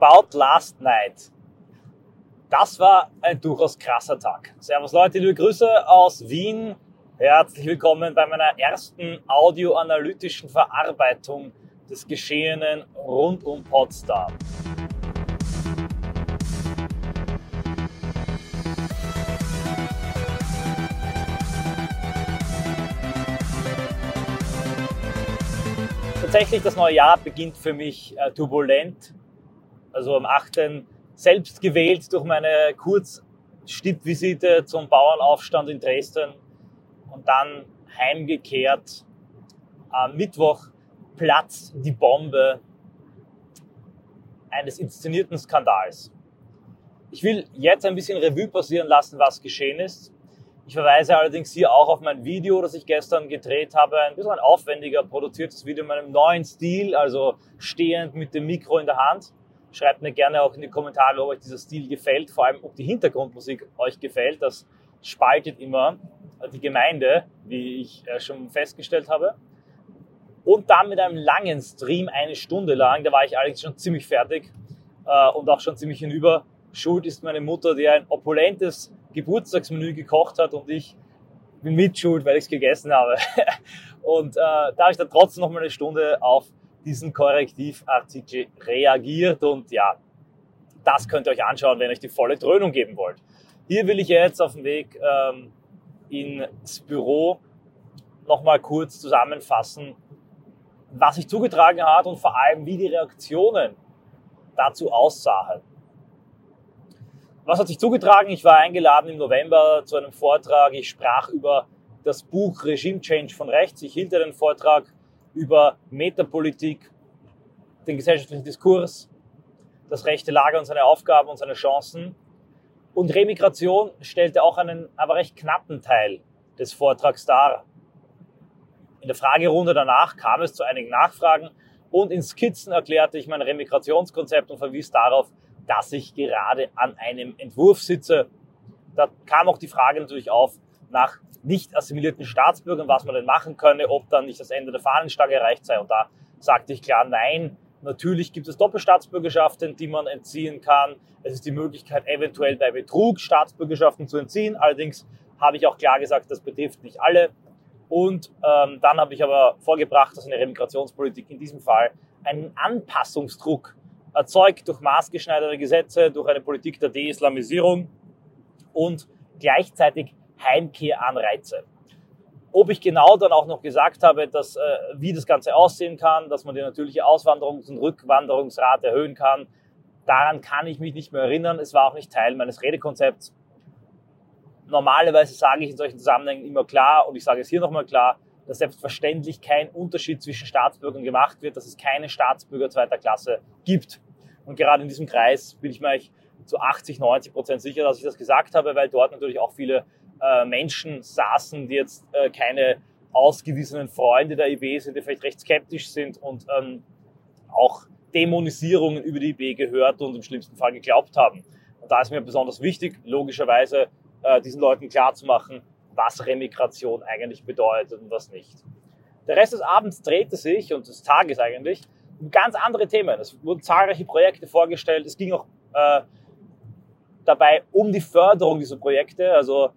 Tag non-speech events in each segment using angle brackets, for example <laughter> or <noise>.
About Last Night. Das war ein durchaus krasser Tag. Servus Leute, liebe Grüße aus Wien. Herzlich willkommen bei meiner ersten audioanalytischen Verarbeitung des Geschehenen rund um Potsdam. Tatsächlich, das neue Jahr beginnt für mich äh, turbulent. Also am 8. selbst gewählt durch meine Kurzstippvisite zum Bauernaufstand in Dresden und dann heimgekehrt. Am Mittwoch platzt die Bombe eines inszenierten Skandals. Ich will jetzt ein bisschen Revue passieren lassen, was geschehen ist. Ich verweise allerdings hier auch auf mein Video, das ich gestern gedreht habe. Ein bisschen ein aufwendiger produziertes Video in meinem neuen Stil, also stehend mit dem Mikro in der Hand. Schreibt mir gerne auch in die Kommentare, ob euch dieser Stil gefällt, vor allem ob die Hintergrundmusik euch gefällt. Das spaltet immer die Gemeinde, wie ich äh, schon festgestellt habe. Und dann mit einem langen Stream, eine Stunde lang, da war ich allerdings schon ziemlich fertig äh, und auch schon ziemlich hinüber. Schuld ist meine Mutter, die ein opulentes Geburtstagsmenü gekocht hat und ich bin mitschuld, weil ich es gegessen habe. <laughs> Und äh, da habe ich dann trotzdem noch mal eine Stunde auf diesen Korrektivartikel reagiert und ja, das könnt ihr euch anschauen, wenn ihr euch die volle Dröhnung geben wollt. Hier will ich jetzt auf dem Weg ähm, ins Büro nochmal kurz zusammenfassen, was sich zugetragen hat und vor allem, wie die Reaktionen dazu aussahen. Was hat sich zugetragen? Ich war eingeladen im November zu einem Vortrag. Ich sprach über das Buch Regime Change von rechts. Ich hielt einen Vortrag über Metapolitik, den gesellschaftlichen Diskurs, das rechte Lager und seine Aufgaben und seine Chancen. Und Remigration stellte auch einen aber recht knappen Teil des Vortrags dar. In der Fragerunde danach kam es zu einigen Nachfragen und in Skizzen erklärte ich mein Remigrationskonzept und verwies darauf, dass ich gerade an einem Entwurf sitze. Da kam auch die Frage natürlich auf nach nicht assimilierten Staatsbürgern, was man denn machen könne, ob dann nicht das Ende der Fahnenstange erreicht sei. Und da sagte ich klar, nein, natürlich gibt es Doppelstaatsbürgerschaften, die man entziehen kann. Es ist die Möglichkeit, eventuell bei Betrug Staatsbürgerschaften zu entziehen. Allerdings habe ich auch klar gesagt, das betrifft nicht alle. Und ähm, dann habe ich aber vorgebracht, dass eine Remigrationspolitik in diesem Fall einen Anpassungsdruck erzeugt durch maßgeschneiderte Gesetze, durch eine Politik der Deislamisierung und gleichzeitig Heimkehranreize. Ob ich genau dann auch noch gesagt habe, dass, äh, wie das Ganze aussehen kann, dass man die natürliche Auswanderungs- und Rückwanderungsrate erhöhen kann, daran kann ich mich nicht mehr erinnern. Es war auch nicht Teil meines Redekonzepts. Normalerweise sage ich in solchen Zusammenhängen immer klar, und ich sage es hier nochmal klar, dass selbstverständlich kein Unterschied zwischen Staatsbürgern gemacht wird, dass es keine Staatsbürger zweiter Klasse gibt. Und gerade in diesem Kreis bin ich mir zu 80, 90 Prozent sicher, dass ich das gesagt habe, weil dort natürlich auch viele äh, Menschen saßen, die jetzt äh, keine ausgewiesenen Freunde der IB sind, die vielleicht recht skeptisch sind und ähm, auch Dämonisierungen über die IB gehört und im schlimmsten Fall geglaubt haben. Und da ist mir besonders wichtig, logischerweise äh, diesen Leuten klarzumachen, was Remigration eigentlich bedeutet und was nicht. Der Rest des Abends drehte sich und des Tages eigentlich um ganz andere Themen. Es wurden zahlreiche Projekte vorgestellt. Es ging auch äh, dabei um die Förderung dieser Projekte. Also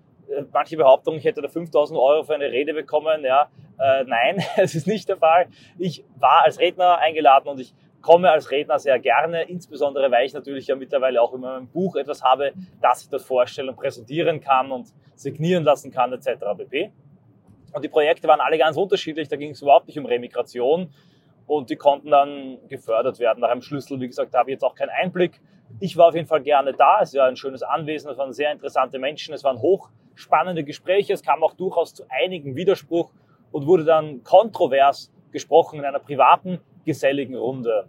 manche Behauptungen, ich hätte da 5000 Euro für eine Rede bekommen. Ja, äh, nein, <laughs> es ist nicht der Fall. Ich war als Redner eingeladen und ich komme als Redner sehr gerne, insbesondere weil ich natürlich ja mittlerweile auch in meinem Buch etwas habe, das ich dort vorstellen und präsentieren kann und signieren lassen kann etc. pp. Und die Projekte waren alle ganz unterschiedlich, da ging es überhaupt nicht um Remigration und die konnten dann gefördert werden nach einem Schlüssel. Wie gesagt, da habe ich jetzt auch keinen Einblick. Ich war auf jeden Fall gerne da, es war ein schönes Anwesen, es waren sehr interessante Menschen, es waren hochspannende Gespräche, es kam auch durchaus zu einigen Widerspruch und wurde dann kontrovers gesprochen in einer privaten geselligen Runde.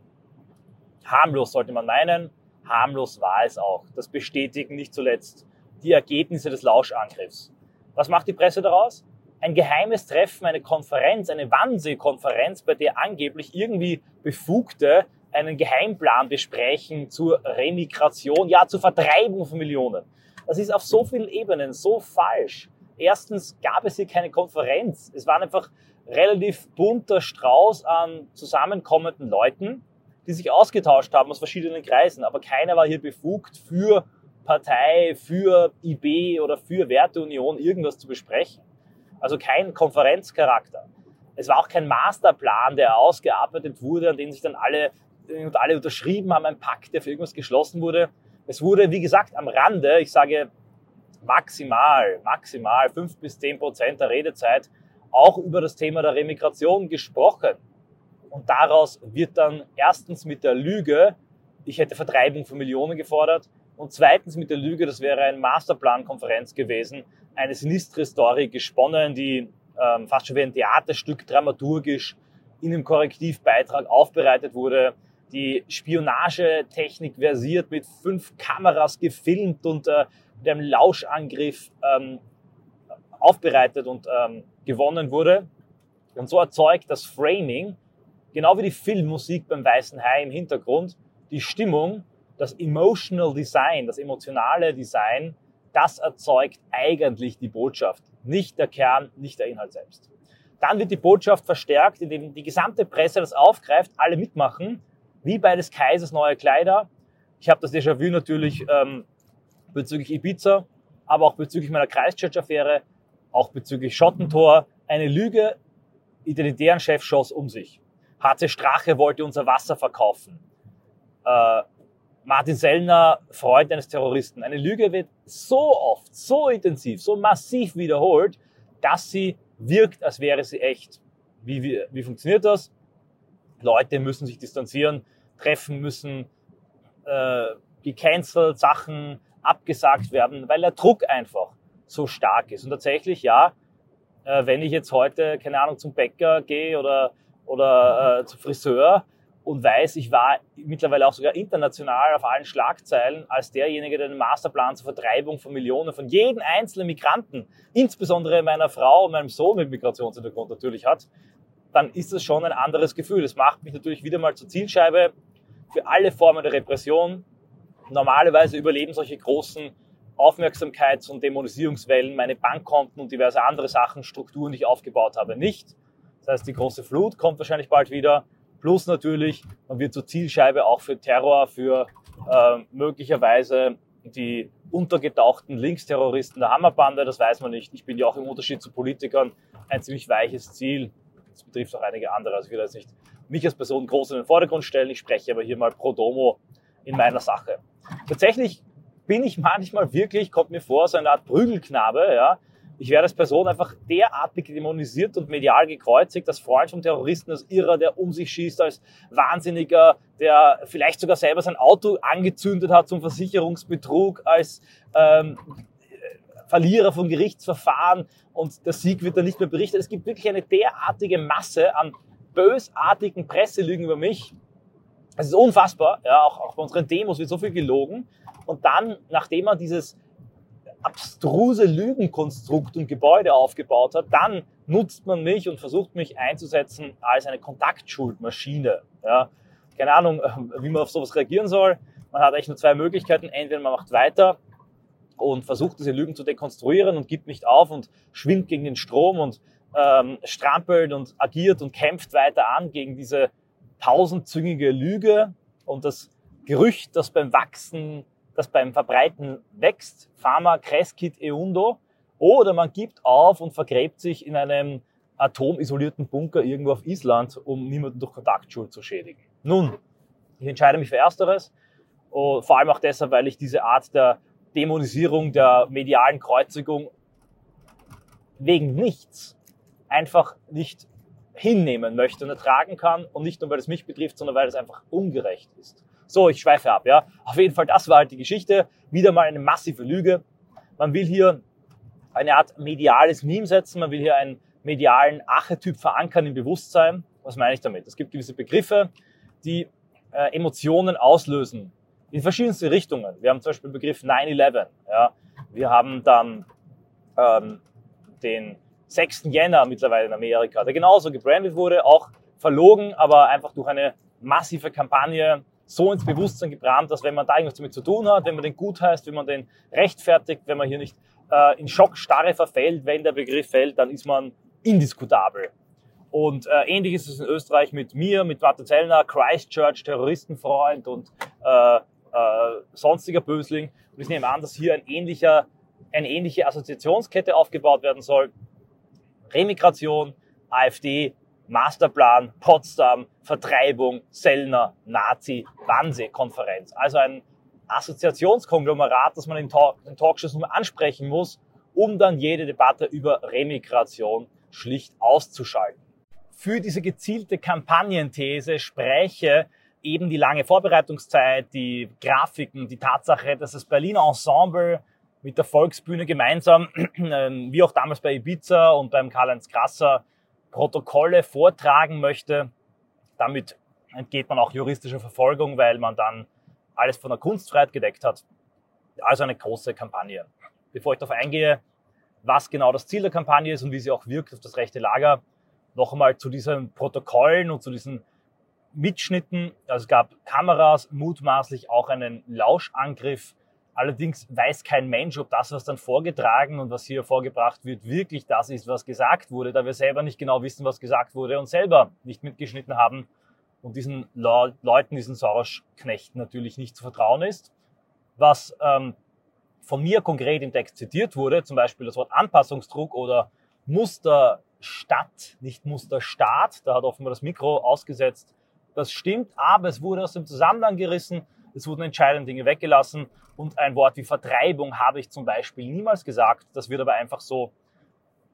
Harmlos sollte man meinen, harmlos war es auch. Das bestätigen nicht zuletzt die Ergebnisse des Lauschangriffs. Was macht die Presse daraus? Ein geheimes Treffen, eine Konferenz, eine Wannsee-Konferenz, bei der angeblich irgendwie Befugte einen Geheimplan besprechen zur Remigration, ja zur Vertreibung von Millionen. Das ist auf so vielen Ebenen so falsch. Erstens gab es hier keine Konferenz. Es waren einfach relativ bunter Strauß an zusammenkommenden Leuten. die sich ausgetauscht haben aus verschiedenen Kreisen, aber keiner war hier befugt für Partei, für IB oder für Werteunion irgendwas zu besprechen. Also kein Konferenzcharakter. Es war auch kein Masterplan, der ausgearbeitet wurde, an den sich dann alle alle unterschrieben haben, ein Pakt, der für irgendwas geschlossen wurde. Es wurde, wie gesagt, am Rande, ich sage maximal, maximal fünf bis zehn Prozent der Redezeit auch über das Thema der Remigration gesprochen. Und daraus wird dann erstens mit der Lüge, ich hätte Vertreibung von Millionen gefordert, und zweitens mit der Lüge, das wäre eine Masterplan-Konferenz gewesen, eine sinistre Story gesponnen, die ähm, fast schon wie ein Theaterstück dramaturgisch in einem Korrektivbeitrag aufbereitet wurde, die Spionagetechnik versiert mit fünf Kameras gefilmt und äh, mit einem Lauschangriff ähm, aufbereitet und ähm, gewonnen wurde. Und so erzeugt das Framing, genau wie die Filmmusik beim Weißen Hai im Hintergrund, die Stimmung, das Emotional Design, das emotionale Design, das erzeugt eigentlich die Botschaft, nicht der Kern, nicht der Inhalt selbst. Dann wird die Botschaft verstärkt, indem die gesamte Presse das aufgreift, alle mitmachen, wie bei des Kaisers neue Kleider. Ich habe das Déjà-vu natürlich ähm, bezüglich Ibiza, aber auch bezüglich meiner Christchurch-Affäre, auch bezüglich Schottentor. Eine Lüge, identitären Chef schoss um sich. HC Strache wollte unser Wasser verkaufen. Äh, Martin Sellner, Freund eines Terroristen. Eine Lüge wird so oft, so intensiv, so massiv wiederholt, dass sie wirkt, als wäre sie echt. Wie, wie, wie funktioniert das? Leute müssen sich distanzieren, treffen müssen, äh, gecancelt, Sachen abgesagt werden, weil der Druck einfach so stark ist. Und tatsächlich, ja, äh, wenn ich jetzt heute, keine Ahnung, zum Bäcker gehe oder, oder äh, zum Friseur, und weiß, ich war mittlerweile auch sogar international auf allen Schlagzeilen als derjenige, der den Masterplan zur Vertreibung von Millionen von jedem einzelnen Migranten, insbesondere meiner Frau und meinem Sohn mit Migrationshintergrund natürlich hat, dann ist das schon ein anderes Gefühl. Das macht mich natürlich wieder mal zur Zielscheibe für alle Formen der Repression. Normalerweise überleben solche großen Aufmerksamkeits- und Dämonisierungswellen meine Bankkonten und diverse andere Sachen, Strukturen, die ich aufgebaut habe, nicht. Das heißt, die große Flut kommt wahrscheinlich bald wieder Plus natürlich, man wird zur Zielscheibe auch für Terror, für äh, möglicherweise die untergetauchten Linksterroristen der Hammerbande, das weiß man nicht. Ich bin ja auch im Unterschied zu Politikern ein ziemlich weiches Ziel. Das betrifft auch einige andere. Also ich will jetzt nicht mich als Person groß in den Vordergrund stellen. Ich spreche aber hier mal pro domo in meiner Sache. Tatsächlich bin ich manchmal wirklich, kommt mir vor, so eine Art Prügelknabe, ja, ich werde als Person einfach derartig dämonisiert und medial gekreuzigt, als Freund vom Terroristen, als Irrer, der um sich schießt, als Wahnsinniger, der vielleicht sogar selber sein Auto angezündet hat zum Versicherungsbetrug, als ähm, Verlierer von Gerichtsverfahren und der Sieg wird dann nicht mehr berichtet. Es gibt wirklich eine derartige Masse an bösartigen Presselügen über mich. Es ist unfassbar. Ja, auch, auch bei unseren Demos wird so viel gelogen. Und dann, nachdem man dieses abstruse Lügenkonstrukt und Gebäude aufgebaut hat, dann nutzt man mich und versucht mich einzusetzen als eine Kontaktschuldmaschine. Ja, keine Ahnung, wie man auf sowas reagieren soll. Man hat eigentlich nur zwei Möglichkeiten. Entweder man macht weiter und versucht diese Lügen zu dekonstruieren und gibt nicht auf und schwimmt gegen den Strom und ähm, strampelt und agiert und kämpft weiter an gegen diese tausendzüngige Lüge und das Gerücht, das beim Wachsen das beim Verbreiten wächst, Pharma, Creskit, Eundo, oder man gibt auf und vergräbt sich in einem atomisolierten Bunker irgendwo auf Island, um niemanden durch Kontaktschuld zu schädigen. Nun, ich entscheide mich für Ersteres, vor allem auch deshalb, weil ich diese Art der Dämonisierung, der medialen Kreuzigung wegen nichts einfach nicht hinnehmen möchte und ertragen kann und nicht nur, weil es mich betrifft, sondern weil es einfach ungerecht ist. So, ich schweife ab, ja. Auf jeden Fall, das war halt die Geschichte. Wieder mal eine massive Lüge. Man will hier eine Art mediales Meme setzen. Man will hier einen medialen Archetyp verankern im Bewusstsein. Was meine ich damit? Es gibt gewisse Begriffe, die äh, Emotionen auslösen. In verschiedenste Richtungen. Wir haben zum Beispiel den Begriff 9-11. Ja. Wir haben dann ähm, den 6. Jänner mittlerweile in Amerika, der genauso gebrandet wurde, auch verlogen, aber einfach durch eine massive Kampagne so ins Bewusstsein gebrannt, dass wenn man da irgendwas damit zu tun hat, wenn man den gut heißt, wenn man den rechtfertigt, wenn man hier nicht äh, in Schockstarre verfällt, wenn der Begriff fällt, dann ist man indiskutabel. Und äh, ähnlich ist es in Österreich mit mir, mit Martin Zellner, Christchurch, Terroristenfreund und äh, äh, sonstiger Bösling. Und ich nehme an, dass hier ein ähnlicher, eine ähnliche Assoziationskette aufgebaut werden soll. Remigration, AfD, Masterplan, Potsdam, Vertreibung, Sellner, Nazi, Wannsee-Konferenz. Also ein Assoziationskonglomerat, das man in, Talk in Talkshows nur ansprechen muss, um dann jede Debatte über Remigration schlicht auszuschalten für diese gezielte Kampagnenthese spreche eben die lange Vorbereitungszeit, die Grafiken, die Tatsache, dass das Berliner Ensemble mit der Volksbühne gemeinsam, <clears throat> ähm, wie auch damals bei Ibiza und beim Karl-Heinz Krasser, Protokolle vortragen möchte. Damit entgeht man auch juristischer Verfolgung, weil man dann alles von der Kunstfreiheit gedeckt hat. Also eine große Kampagne. Bevor ich darauf eingehe, was genau das Ziel der Kampagne ist und wie sie auch wirkt auf das rechte Lager, noch einmal zu diesen Protokollen und zu diesen Mitschnitten. Also es gab Kameras, mutmaßlich auch einen Lauschangriff. Allerdings weiß kein Mensch, ob das, was dann vorgetragen und was hier vorgebracht wird, wirklich das ist, was gesagt wurde, da wir selber nicht genau wissen, was gesagt wurde und selber nicht mitgeschnitten haben und diesen Le Leuten, diesen Soros-Knechten natürlich nicht zu vertrauen ist. Was ähm, von mir konkret im Text zitiert wurde, zum Beispiel das Wort Anpassungsdruck oder Muster Stadt, nicht Musterstaat. Da hat offenbar das Mikro ausgesetzt. Das stimmt, aber es wurde aus dem Zusammenhang gerissen. Es wurden entscheidende Dinge weggelassen. Und ein Wort wie Vertreibung habe ich zum Beispiel niemals gesagt. Das wird aber einfach so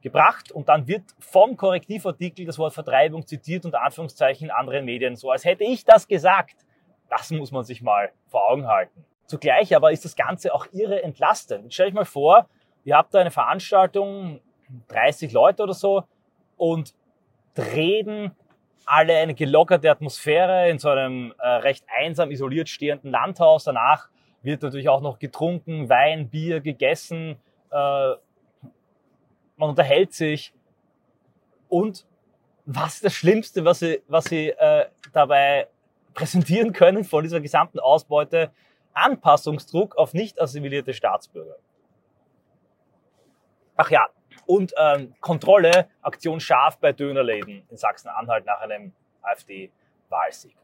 gebracht und dann wird vom Korrektivartikel das Wort Vertreibung zitiert und Anführungszeichen in anderen Medien, so als hätte ich das gesagt. Das muss man sich mal vor Augen halten. Zugleich aber ist das Ganze auch irre entlastend. Jetzt stell euch mal vor, ihr habt da eine Veranstaltung, 30 Leute oder so, und reden alle eine gelockerte Atmosphäre in so einem äh, recht einsam isoliert stehenden Landhaus. Danach wird natürlich auch noch getrunken, Wein, Bier gegessen, äh, man unterhält sich. Und was ist das Schlimmste, was sie, was sie äh, dabei präsentieren können von dieser gesamten Ausbeute? Anpassungsdruck auf nicht assimilierte Staatsbürger. Ach ja, und ähm, Kontrolle, Aktion scharf bei Dönerläden in Sachsen-Anhalt nach einem AfD-Wahlsieg.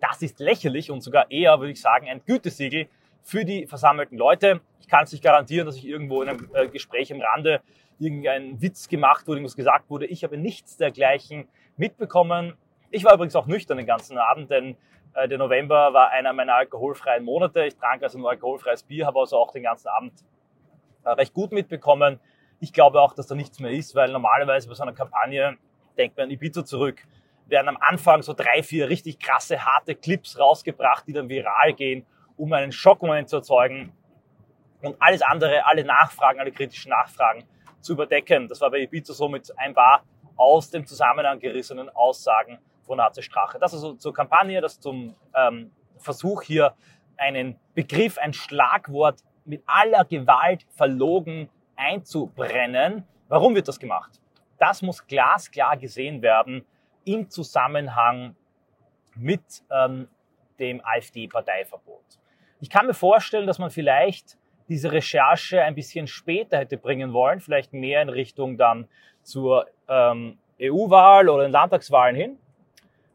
Das ist lächerlich und sogar eher, würde ich sagen, ein Gütesiegel für die versammelten Leute. Ich kann es nicht garantieren, dass ich irgendwo in einem äh, Gespräch am Rande irgendein Witz gemacht wurde, irgendwas gesagt wurde. Ich habe nichts dergleichen mitbekommen. Ich war übrigens auch nüchtern den ganzen Abend, denn äh, der November war einer meiner alkoholfreien Monate. Ich trank also nur alkoholfreies Bier, habe also auch den ganzen Abend äh, recht gut mitbekommen, ich glaube auch, dass da nichts mehr ist, weil normalerweise bei so einer Kampagne, denkt man an Ibiza zurück, werden am Anfang so drei, vier richtig krasse, harte Clips rausgebracht, die dann viral gehen, um einen Schockmoment zu erzeugen und alles andere, alle Nachfragen, alle kritischen Nachfragen zu überdecken. Das war bei Ibiza so mit ein paar aus dem Zusammenhang gerissenen Aussagen von HC Strache. Das also zur Kampagne, das zum ähm, Versuch hier einen Begriff, ein Schlagwort mit aller Gewalt verlogen einzubrennen. Warum wird das gemacht? Das muss glasklar gesehen werden im Zusammenhang mit ähm, dem AfD-Parteiverbot. Ich kann mir vorstellen, dass man vielleicht diese Recherche ein bisschen später hätte bringen wollen, vielleicht mehr in Richtung dann zur ähm, EU-Wahl oder den Landtagswahlen hin.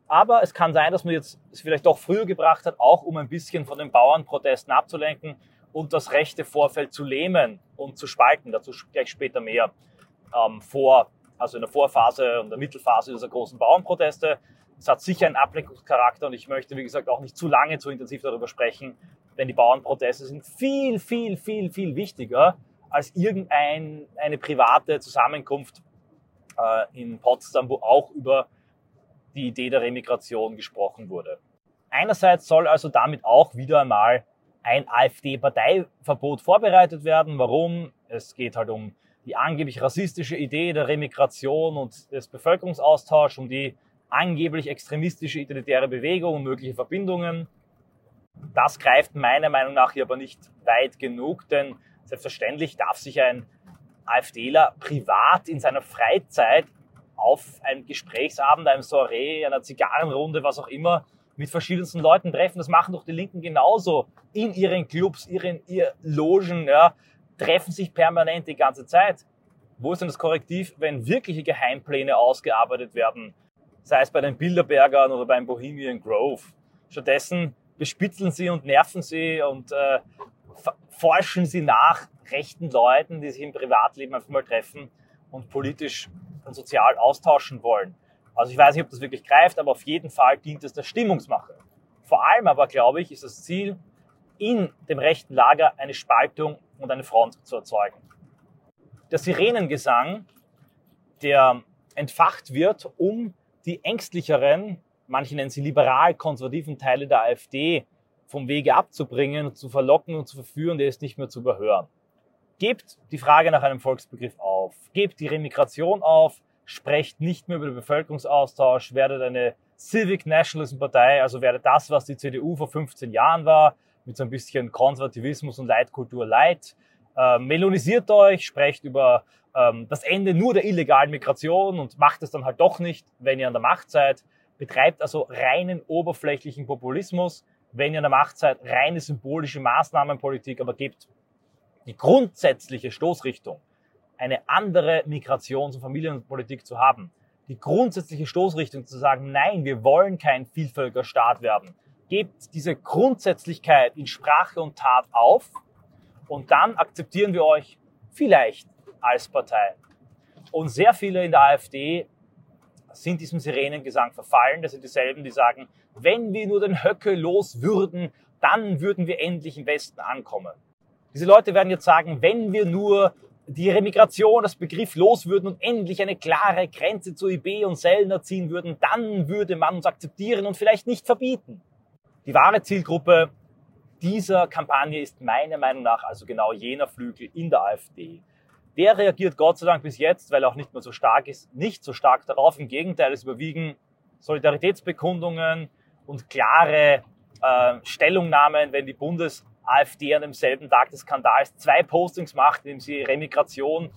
Aber es kann sein, dass man jetzt es vielleicht doch früher gebracht hat, auch um ein bisschen von den Bauernprotesten abzulenken und das rechte Vorfeld zu lähmen und zu spalten. Dazu gleich später mehr ähm, vor, also in der Vorphase und der Mittelphase dieser großen Bauernproteste. Es hat sicher einen Ablenkungscharakter und ich möchte, wie gesagt, auch nicht zu lange, zu intensiv darüber sprechen, denn die Bauernproteste sind viel, viel, viel, viel wichtiger als irgendeine eine private Zusammenkunft äh, in Potsdam, wo auch über die Idee der Remigration gesprochen wurde. Einerseits soll also damit auch wieder einmal ein AfD-Parteiverbot vorbereitet werden. Warum? Es geht halt um die angeblich rassistische Idee der Remigration und des Bevölkerungsaustauschs, um die angeblich extremistische identitäre Bewegung und mögliche Verbindungen. Das greift meiner Meinung nach hier aber nicht weit genug, denn selbstverständlich darf sich ein AfDler privat in seiner Freizeit auf einem Gesprächsabend, einem Soiree, einer Zigarrenrunde, was auch immer, mit verschiedensten Leuten treffen. Das machen doch die Linken genauso. In ihren Clubs, ihren ihr Logen, ja, treffen sich permanent die ganze Zeit. Wo ist denn das Korrektiv, wenn wirkliche Geheimpläne ausgearbeitet werden, sei es bei den Bilderbergern oder beim Bohemian Grove? Stattdessen bespitzeln sie und nerven sie und äh, forschen sie nach rechten Leuten, die sich im Privatleben einfach mal treffen und politisch und sozial austauschen wollen. Also ich weiß nicht, ob das wirklich greift, aber auf jeden Fall dient es der Stimmungsmache. Vor allem aber, glaube ich, ist das Ziel, in dem rechten Lager eine Spaltung und eine Front zu erzeugen. Der Sirenengesang, der entfacht wird, um die ängstlicheren, manche nennen sie liberal-konservativen Teile der AfD vom Wege abzubringen, zu verlocken und zu verführen, der ist nicht mehr zu überhören. Gebt die Frage nach einem Volksbegriff auf, gebt die Remigration auf, sprecht nicht mehr über den Bevölkerungsaustausch, werdet eine Civic Nationalism Partei, also werdet das, was die CDU vor 15 Jahren war, mit so ein bisschen Konservativismus und Leitkultur leid. Äh, melonisiert euch, sprecht über ähm, das Ende nur der illegalen Migration und macht es dann halt doch nicht, wenn ihr an der Macht seid. Betreibt also reinen oberflächlichen Populismus, wenn ihr an der Macht seid, reine symbolische Maßnahmenpolitik, aber gebt die grundsätzliche Stoßrichtung, eine andere Migrations- und Familienpolitik zu haben, die grundsätzliche Stoßrichtung zu sagen, nein, wir wollen kein Vielvölkerstaat werden, gebt diese Grundsätzlichkeit in Sprache und Tat auf und dann akzeptieren wir euch vielleicht als Partei. Und sehr viele in der AfD sind diesem Sirenengesang verfallen. Das sind dieselben, die sagen, wenn wir nur den Höcke los würden, dann würden wir endlich im Westen ankommen. Diese Leute werden jetzt sagen, wenn wir nur die Remigration, das Begriff los würden und endlich eine klare Grenze zu IB und Sellner ziehen würden, dann würde man uns akzeptieren und vielleicht nicht verbieten. Die wahre Zielgruppe dieser Kampagne ist meiner Meinung nach also genau jener Flügel in der AfD. Der reagiert Gott sei Dank bis jetzt, weil er auch nicht mehr so stark ist, nicht so stark darauf. Im Gegenteil, es überwiegen Solidaritätsbekundungen und klare äh, Stellungnahmen, wenn die Bundes-AfD an demselben Tag des Skandals zwei Postings macht, indem sie Remigration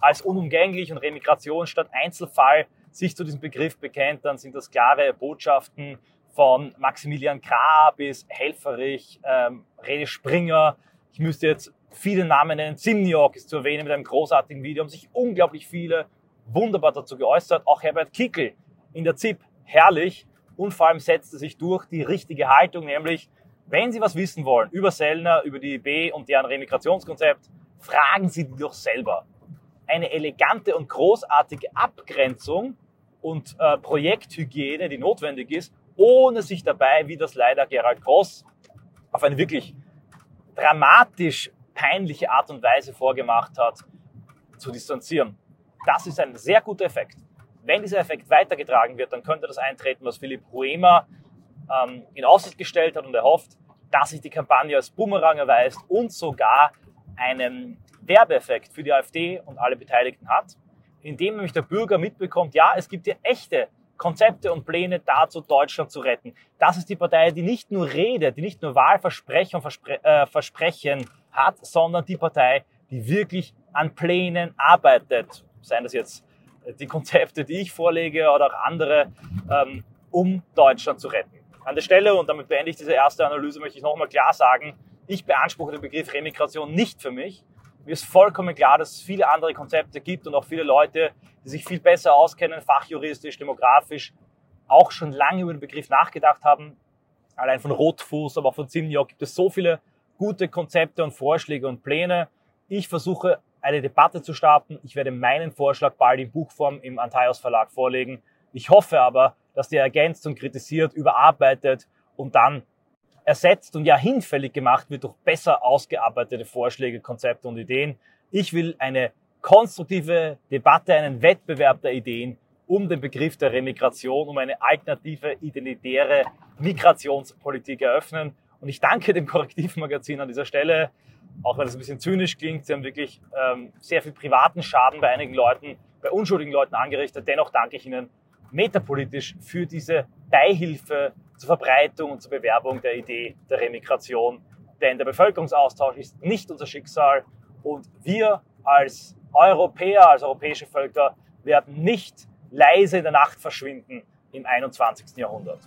als unumgänglich und Remigration statt Einzelfall sich zu diesem Begriff bekennt, dann sind das klare Botschaften von Maximilian Krah bis Helferich, ähm, Rene Springer. Ich müsste jetzt viele Namen nennen. Simniok ist zu erwähnen mit einem großartigen Video, haben sich unglaublich viele wunderbar dazu geäußert. Auch Herbert Kickel in der ZIP, herrlich. Und vor allem setzte sich durch die richtige Haltung, nämlich, wenn Sie was wissen wollen über Sellner, über die IB und deren Remigrationskonzept, fragen Sie die doch selber. Eine elegante und großartige Abgrenzung und äh, Projekthygiene, die notwendig ist, ohne sich dabei, wie das leider Gerald Gross auf eine wirklich dramatisch peinliche Art und Weise vorgemacht hat, zu distanzieren. Das ist ein sehr guter Effekt. Wenn dieser Effekt weitergetragen wird, dann könnte das eintreten, was Philipp Huema ähm, in Aussicht gestellt hat und er hofft, dass sich die Kampagne als Bumerang erweist und sogar einen Werbeeffekt für die AfD und alle Beteiligten hat, indem nämlich der Bürger mitbekommt, ja, es gibt hier echte Konzepte und Pläne dazu, Deutschland zu retten. Das ist die Partei, die nicht nur redet, die nicht nur Wahlversprechen Verspre äh, Versprechen hat, sondern die Partei, die wirklich an Plänen arbeitet. Seien das jetzt die Konzepte, die ich vorlege oder auch andere, ähm, um Deutschland zu retten. An der Stelle, und damit beende ich diese erste Analyse, möchte ich nochmal klar sagen, ich beanspruche den Begriff Remigration nicht für mich. Mir ist vollkommen klar, dass es viele andere Konzepte gibt und auch viele Leute, die sich viel besser auskennen, fachjuristisch, demografisch, auch schon lange über den Begriff nachgedacht haben. Allein von Rotfuß, aber auch von Zimniok gibt es so viele gute Konzepte und Vorschläge und Pläne. Ich versuche eine Debatte zu starten. Ich werde meinen Vorschlag bald in Buchform im Antaios Verlag vorlegen. Ich hoffe aber, dass der ergänzt und kritisiert, überarbeitet und dann ersetzt und ja hinfällig gemacht wird durch besser ausgearbeitete Vorschläge, Konzepte und Ideen. Ich will eine konstruktive Debatte, einen Wettbewerb der Ideen um den Begriff der Remigration, um eine alternative, identitäre Migrationspolitik eröffnen. Und ich danke dem Korrektivmagazin an dieser Stelle, auch wenn es ein bisschen zynisch klingt. Sie haben wirklich ähm, sehr viel privaten Schaden bei einigen Leuten, bei unschuldigen Leuten angerichtet. Dennoch danke ich Ihnen metapolitisch für diese Beihilfe zur Verbreitung und zur Bewerbung der Idee der Remigration. Denn der Bevölkerungsaustausch ist nicht unser Schicksal und wir als Europäer, als europäische Völker werden nicht leise in der Nacht verschwinden im 21. Jahrhundert.